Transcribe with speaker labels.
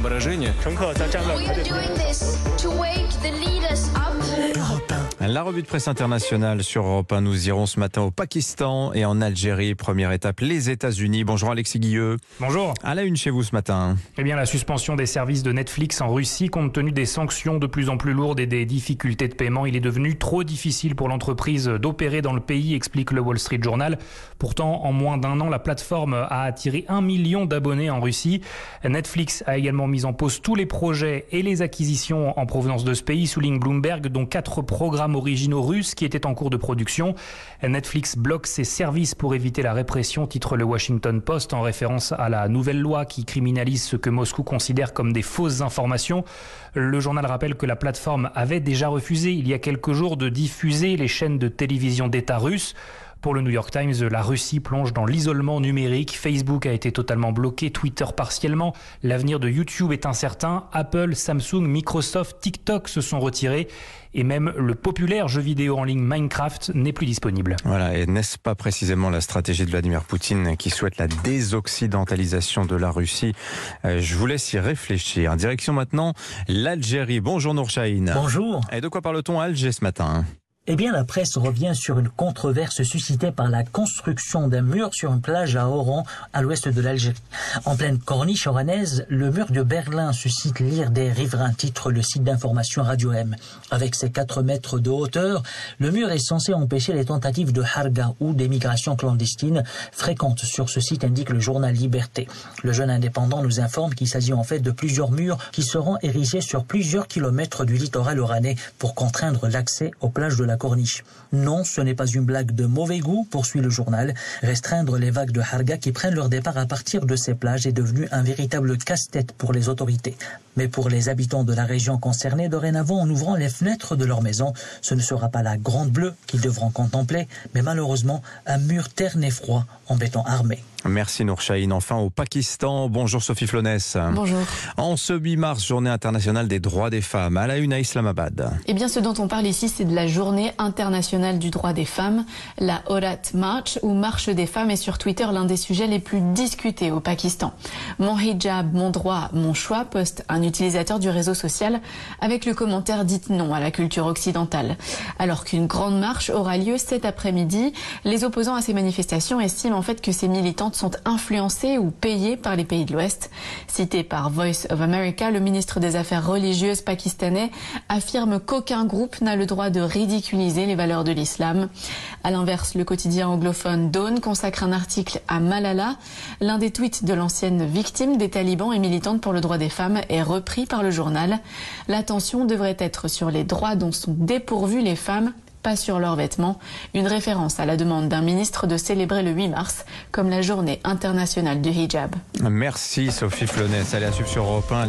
Speaker 1: соображения.
Speaker 2: La revue de presse internationale sur Europe 1. Nous irons ce matin au Pakistan et en Algérie. Première étape, les États-Unis. Bonjour Alexis Guilleux.
Speaker 3: Bonjour.
Speaker 2: À la une chez vous ce matin.
Speaker 3: Eh bien, la suspension des services de Netflix en Russie, compte tenu des sanctions de plus en plus lourdes et des difficultés de paiement, il est devenu trop difficile pour l'entreprise d'opérer dans le pays, explique le Wall Street Journal. Pourtant, en moins d'un an, la plateforme a attiré un million d'abonnés en Russie. Netflix a également mis en pause tous les projets et les acquisitions en provenance de ce pays, souligne Bloomberg, dont quatre programmes originaux russes qui étaient en cours de production. Netflix bloque ses services pour éviter la répression, titre le Washington Post en référence à la nouvelle loi qui criminalise ce que Moscou considère comme des fausses informations. Le journal rappelle que la plateforme avait déjà refusé il y a quelques jours de diffuser les chaînes de télévision d'État russes. Pour le New York Times, la Russie plonge dans l'isolement numérique. Facebook a été totalement bloqué, Twitter partiellement. L'avenir de YouTube est incertain. Apple, Samsung, Microsoft, TikTok se sont retirés. Et même le populaire jeu vidéo en ligne Minecraft n'est plus disponible.
Speaker 2: Voilà, et n'est-ce pas précisément la stratégie de Vladimir Poutine qui souhaite la désoccidentalisation de la Russie? Euh, Je vous laisse y réfléchir. Direction maintenant l'Algérie. Bonjour Nourchaïn.
Speaker 4: Bonjour.
Speaker 2: Et de quoi parle-t-on à Alger ce matin?
Speaker 4: Eh bien, la presse revient sur une controverse suscitée par la construction d'un mur sur une plage à Oran, à l'ouest de l'Algérie. En pleine corniche oranaise, le mur de Berlin suscite l'ire des riverains, titre le site d'information Radio M. Avec ses 4 mètres de hauteur, le mur est censé empêcher les tentatives de harga ou d'émigration clandestine fréquentes sur ce site, indique le journal Liberté. Le jeune indépendant nous informe qu'il s'agit en fait de plusieurs murs qui seront érigés sur plusieurs kilomètres du littoral oranais pour contraindre l'accès aux plages de la Non, ce n'est pas une blague de mauvais goût, poursuit le journal. Restreindre les vagues de Harga qui prennent leur départ à partir de ces plages est devenu un véritable casse-tête pour les autorités. Mais pour les habitants de la région concernée, dorénavant, en ouvrant les fenêtres de leur maison, ce ne sera pas la grande bleue qu'ils devront contempler, mais malheureusement un mur terne et froid en béton armé.
Speaker 2: Merci Nourchaïn. Enfin au Pakistan. Bonjour Sophie Flonès.
Speaker 5: Bonjour.
Speaker 2: En ce 8 mars, journée internationale des droits des femmes, à la une à Islamabad.
Speaker 5: Eh bien, ce dont on parle ici, c'est de la journée internationale du droit des femmes, la Orat March, ou Marche des femmes, est sur Twitter l'un des sujets les plus discutés au Pakistan. Mon hijab, mon droit, mon choix, poste un utilisateur du réseau social avec le commentaire dites non à la culture occidentale. Alors qu'une grande marche aura lieu cet après-midi, les opposants à ces manifestations estiment en fait que ces militantes sont influencées ou payées par les pays de l'Ouest. Cité par Voice of America, le ministre des Affaires religieuses pakistanais affirme qu'aucun groupe n'a le droit de ridiculiser les valeurs de l'islam. À l'inverse, le quotidien anglophone Dawn consacre un article à Malala, l'un des tweets de l'ancienne victime des talibans et militante pour le droit des femmes est repris par le journal. L'attention devrait être sur les droits dont sont dépourvues les femmes pas sur leurs vêtements, une référence à la demande d'un ministre de célébrer le 8 mars comme la journée internationale du hijab.
Speaker 2: Merci Sophie Flonès. Allez à suivre sur Europe 1.